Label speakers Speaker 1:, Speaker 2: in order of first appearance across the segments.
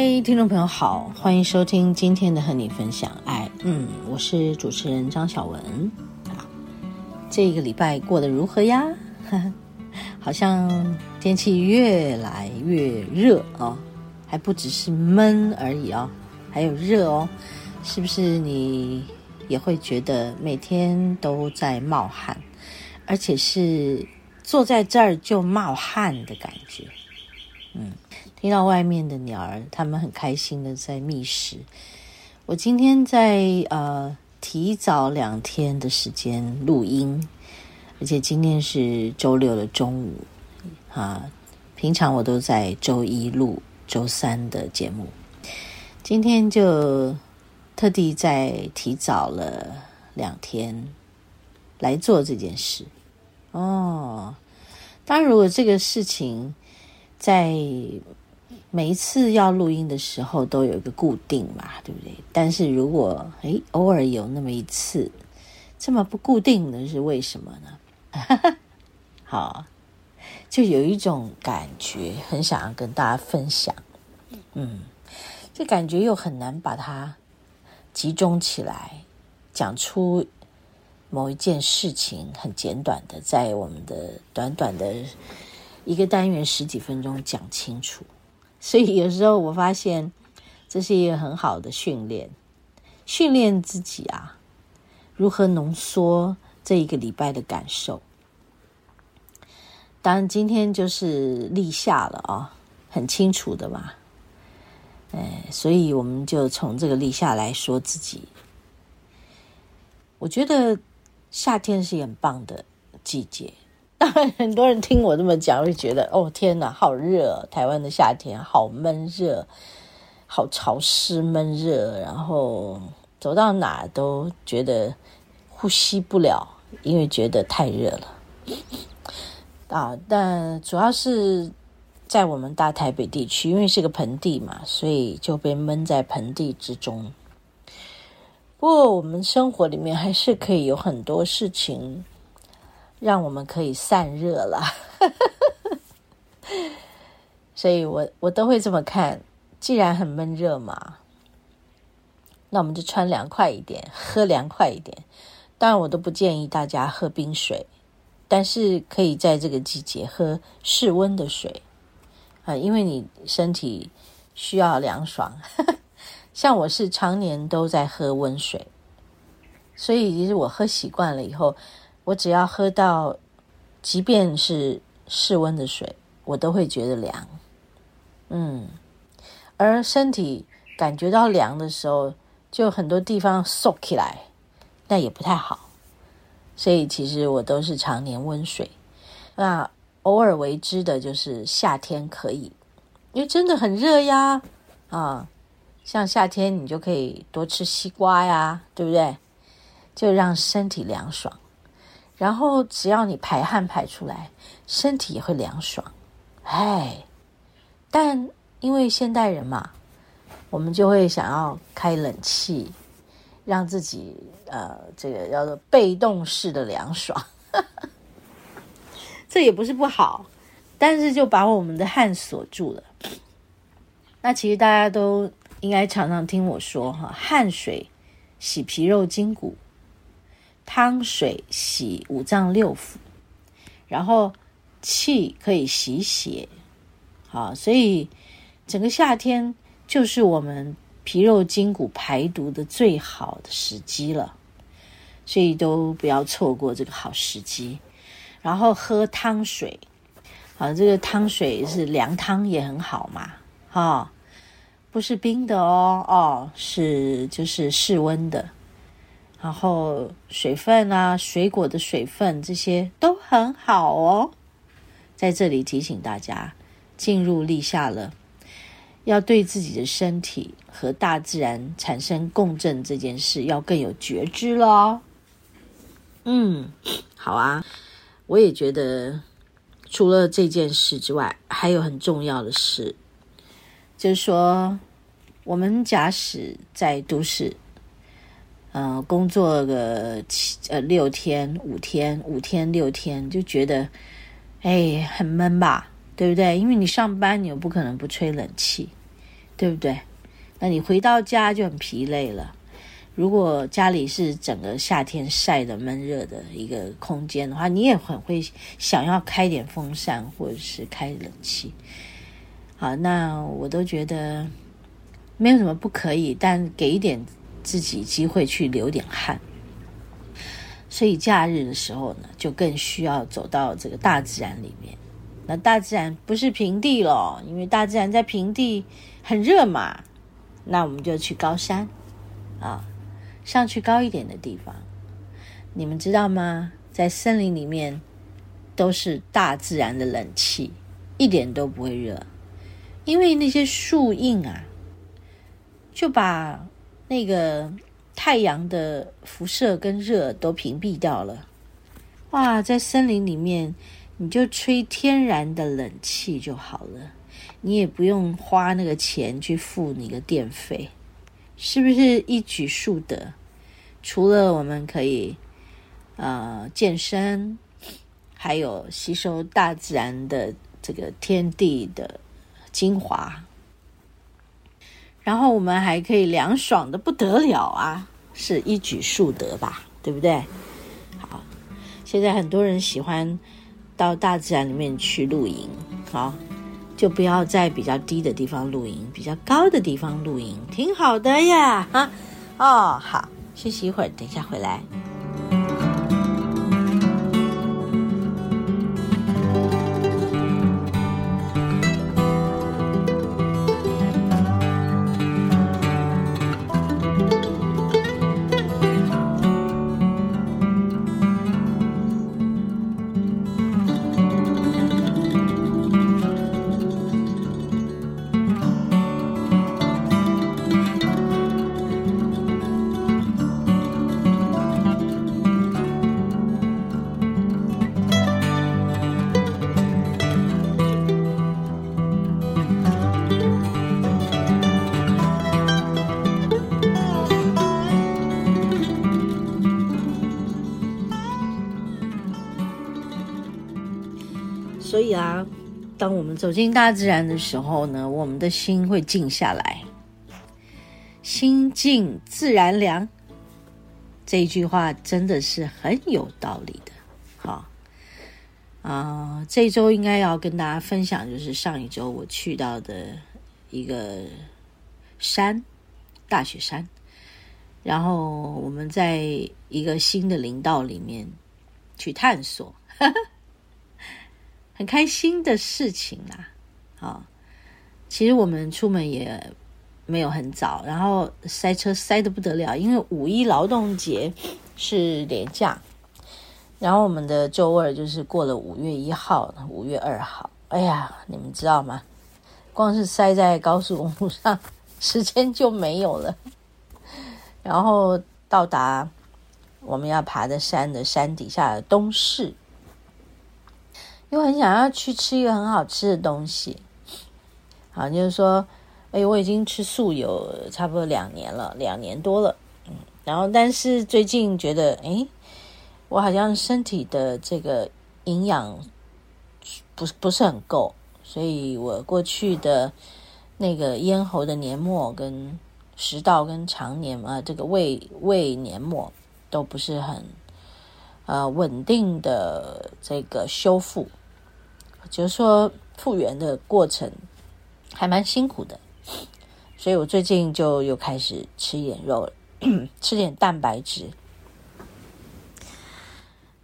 Speaker 1: 嗨，听众朋友好，欢迎收听今天的和你分享爱。嗯，我是主持人张小文。这个礼拜过得如何呀？好像天气越来越热哦，还不只是闷而已哦，还有热哦。是不是你也会觉得每天都在冒汗，而且是坐在这儿就冒汗的感觉？嗯。听到外面的鸟儿，它们很开心的在觅食。我今天在呃提早两天的时间录音，而且今天是周六的中午啊。平常我都在周一录周三的节目，今天就特地再提早了两天来做这件事。哦，当然，如果这个事情在每一次要录音的时候都有一个固定嘛，对不对？但是如果诶偶尔有那么一次这么不固定的是为什么呢？好，就有一种感觉，很想要跟大家分享。嗯，这感觉又很难把它集中起来，讲出某一件事情，很简短的，在我们的短短的一个单元十几分钟讲清楚。所以有时候我发现，这是一个很好的训练，训练自己啊，如何浓缩这一个礼拜的感受。当然，今天就是立夏了啊，很清楚的嘛。哎，所以我们就从这个立夏来说自己。我觉得夏天是很棒的季节。当然，很多人听我这么讲，会觉得哦，天哪，好热！台湾的夏天好闷热，好潮湿闷热，然后走到哪都觉得呼吸不了，因为觉得太热了啊。但主要是在我们大台北地区，因为是个盆地嘛，所以就被闷在盆地之中。不过，我们生活里面还是可以有很多事情。让我们可以散热了，所以我我都会这么看。既然很闷热嘛，那我们就穿凉快一点，喝凉快一点。当然，我都不建议大家喝冰水，但是可以在这个季节喝室温的水啊，因为你身体需要凉爽。像我是常年都在喝温水，所以其实我喝习惯了以后。我只要喝到，即便是室温的水，我都会觉得凉。嗯，而身体感觉到凉的时候，就很多地方缩起来，那也不太好。所以其实我都是常年温水。那偶尔为之的就是夏天可以，因为真的很热呀。啊，像夏天你就可以多吃西瓜呀，对不对？就让身体凉爽。然后只要你排汗排出来，身体也会凉爽，哎，但因为现代人嘛，我们就会想要开冷气，让自己呃这个叫做被动式的凉爽，这也不是不好，但是就把我们的汗锁住了。那其实大家都应该常常听我说哈，汗水洗皮肉筋骨。汤水洗五脏六腑，然后气可以洗血，好，所以整个夏天就是我们皮肉筋骨排毒的最好的时机了，所以都不要错过这个好时机。然后喝汤水，啊，这个汤水是凉汤也很好嘛，哈，不是冰的哦，哦，是就是室温的。然后水分啊，水果的水分这些都很好哦。在这里提醒大家，进入立夏了，要对自己的身体和大自然产生共振这件事，要更有觉知咯。嗯，好啊，我也觉得，除了这件事之外，还有很重要的事，就是说，我们假使在都市，呃，工作个七呃六天五天五天六天，就觉得，哎，很闷吧，对不对？因为你上班，你又不可能不吹冷气，对不对？那你回到家就很疲累了。如果家里是整个夏天晒的闷热的一个空间的话，你也很会想要开点风扇或者是开冷气。好，那我都觉得没有什么不可以，但给一点自己机会去流点汗。所以假日的时候呢，就更需要走到这个大自然里面。那大自然不是平地咯，因为大自然在平地很热嘛。那我们就去高山啊。上去高一点的地方，你们知道吗？在森林里面都是大自然的冷气，一点都不会热，因为那些树荫啊，就把那个太阳的辐射跟热都屏蔽掉了。哇，在森林里面，你就吹天然的冷气就好了，你也不用花那个钱去付你的电费。是不是一举数得？除了我们可以呃健身，还有吸收大自然的这个天地的精华，然后我们还可以凉爽的不得了啊，是一举数得吧？对不对？好，现在很多人喜欢到大自然里面去露营，好。就不要在比较低的地方露营，比较高的地方露营，挺好的呀！哈，哦，好，休息一会儿，等一下回来。啊，当我们走进大自然的时候呢，我们的心会静下来。心静自然凉，这句话真的是很有道理的。好啊，呃，这周应该要跟大家分享，就是上一周我去到的一个山，大雪山，然后我们在一个新的林道里面去探索。很开心的事情啦，啊，其实我们出门也没有很早，然后塞车塞得不得了，因为五一劳动节是连假，然后我们的周二就是过了五月一号、五月二号，哎呀，你们知道吗？光是塞在高速公路上，时间就没有了，然后到达我们要爬的山的山底下的东势。又很想要去吃一个很好吃的东西，好，就是说，哎，我已经吃素有差不多两年了，两年多了，嗯，然后但是最近觉得，哎，我好像身体的这个营养不不是很够，所以我过去的那个咽喉的黏膜跟食道跟肠黏啊，这个胃胃黏膜都不是很呃稳定的这个修复。就是说，复原的过程还蛮辛苦的，所以我最近就又开始吃点肉了，吃点蛋白质。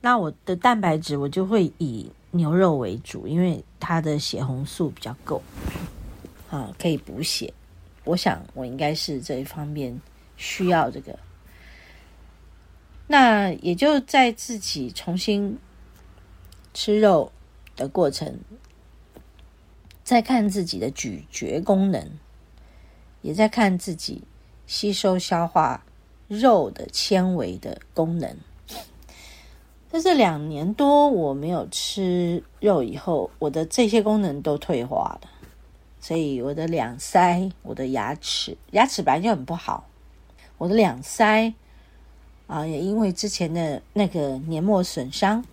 Speaker 1: 那我的蛋白质我就会以牛肉为主，因为它的血红素比较够，啊，可以补血。我想我应该是这一方面需要这个。那也就在自己重新吃肉的过程，在看自己的咀嚼功能也在看自己吸收消化肉的纤维的功能。在这两年多我没有吃肉以后，我的这些功能都退化了，所以我的两腮、我的牙齿，牙齿本来就很不好，我的两腮啊，也因为之前的那个黏膜损伤、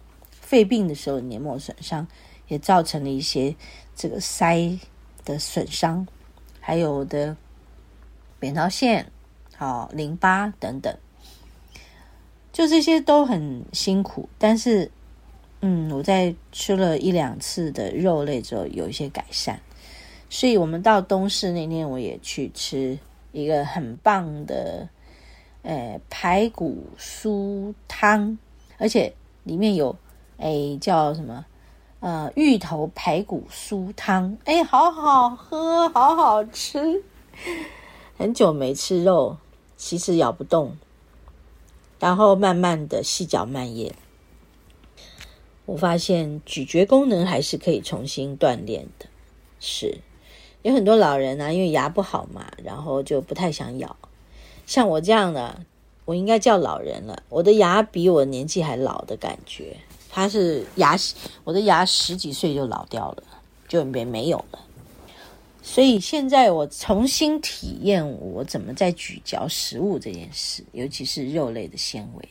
Speaker 1: 肺病的时候黏膜损伤，也造成了一些这个腮的损伤，还有的扁桃腺、好淋巴等等。就这些都很辛苦，但是，嗯，我在吃了一两次的肉类之后，有一些改善。所以我们到东市那天，我也去吃一个很棒的，呃，排骨酥汤，而且里面有，哎，叫什么？呃，芋头排骨酥汤，哎，好好喝，好好吃。很久没吃肉，其实咬不动。然后慢慢的细嚼慢咽，我发现咀嚼功能还是可以重新锻炼的。是，有很多老人啊，因为牙不好嘛，然后就不太想咬。像我这样的，我应该叫老人了。我的牙比我年纪还老的感觉，他是牙，我的牙十几岁就老掉了，就没没有了。所以现在我重新体验我怎么在咀嚼食物这件事，尤其是肉类的纤维。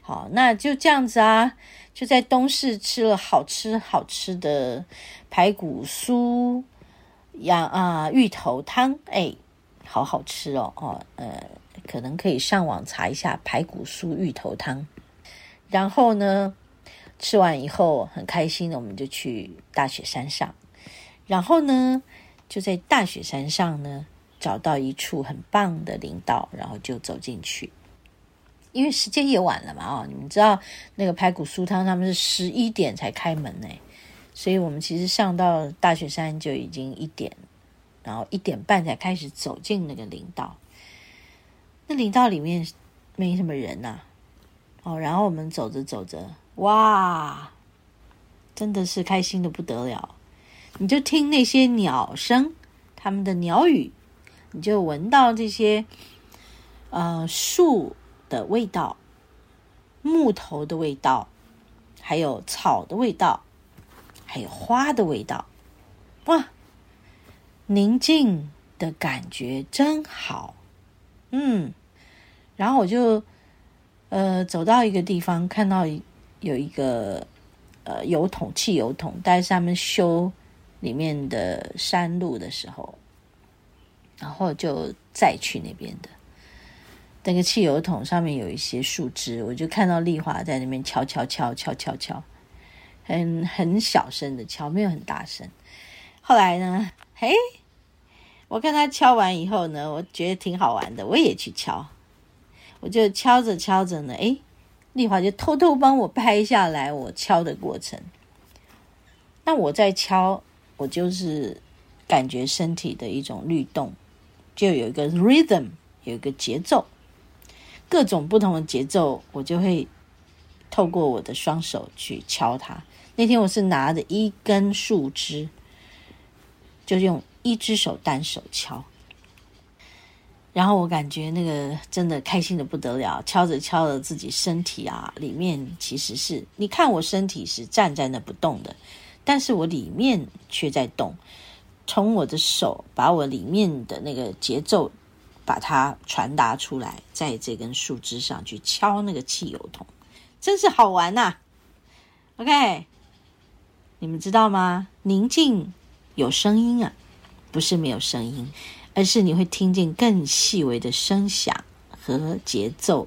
Speaker 1: 好，那就这样子啊，就在东市吃了好吃好吃的排骨酥呀啊芋头汤，哎，好好吃哦哦，呃，可能可以上网查一下排骨酥芋头汤。然后呢，吃完以后很开心的，我们就去大雪山上。然后呢，就在大雪山上呢，找到一处很棒的林道，然后就走进去。因为时间也晚了嘛，哦，你们知道那个排骨酥汤他们是十一点才开门呢，所以我们其实上到大雪山就已经一点，然后一点半才开始走进那个林道。那林道里面没什么人呐，哦，然后我们走着走着，哇，真的是开心的不得了。你就听那些鸟声，他们的鸟语，你就闻到这些呃树的味道、木头的味道，还有草的味道，还有花的味道，哇，宁静的感觉真好，嗯，然后我就呃走到一个地方，看到有一个呃油桶、汽油桶，但是他们修。里面的山路的时候，然后就再去那边的那个汽油桶上面有一些树枝，我就看到丽华在那边敲敲敲敲敲敲，很很小声的敲，没有很大声。后来呢，嘿，我看他敲完以后呢，我觉得挺好玩的，我也去敲，我就敲着敲着呢，诶，丽华就偷偷帮我拍下来我敲的过程。那我在敲。我就是感觉身体的一种律动，就有一个 rhythm，有一个节奏，各种不同的节奏，我就会透过我的双手去敲它。那天我是拿着一根树枝，就用一只手单手敲，然后我感觉那个真的开心的不得了，敲着敲着自己身体啊，里面其实是，你看我身体是站在那不动的。但是我里面却在动，从我的手把我里面的那个节奏，把它传达出来，在这根树枝上去敲那个汽油桶，真是好玩呐！OK，你们知道吗？宁静有声音啊，不是没有声音，而是你会听见更细微的声响和节奏。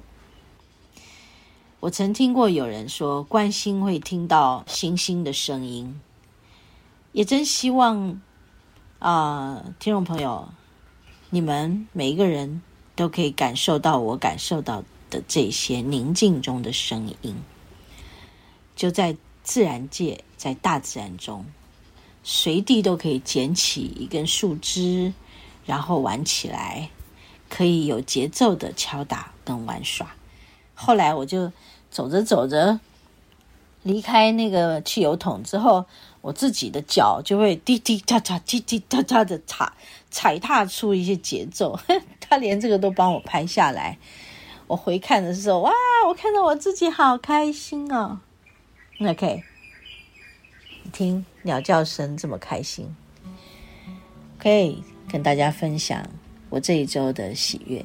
Speaker 1: 我曾听过有人说，观心会听到星星的声音。也真希望啊、听众朋友，你们每一个人都可以感受到我感受到的这些宁静中的声音。就在自然界，在大自然中，随地都可以捡起一根树枝，然后玩起来，可以有节奏的敲打跟玩耍。后来我就走着走着，离开那个汽油桶之后。我自己的脚就会滴滴答答、滴滴答答的踩踩踏出一些节奏。他连这个都帮我拍下来。我回看的时候，哇，我看到我自己好开心哦。OK，你听鸟叫声这么开心，可以跟大家分享我这一周的喜悦。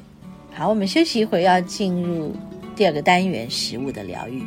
Speaker 1: 好，我们休息一会，要进入第二个单元——食物的疗愈。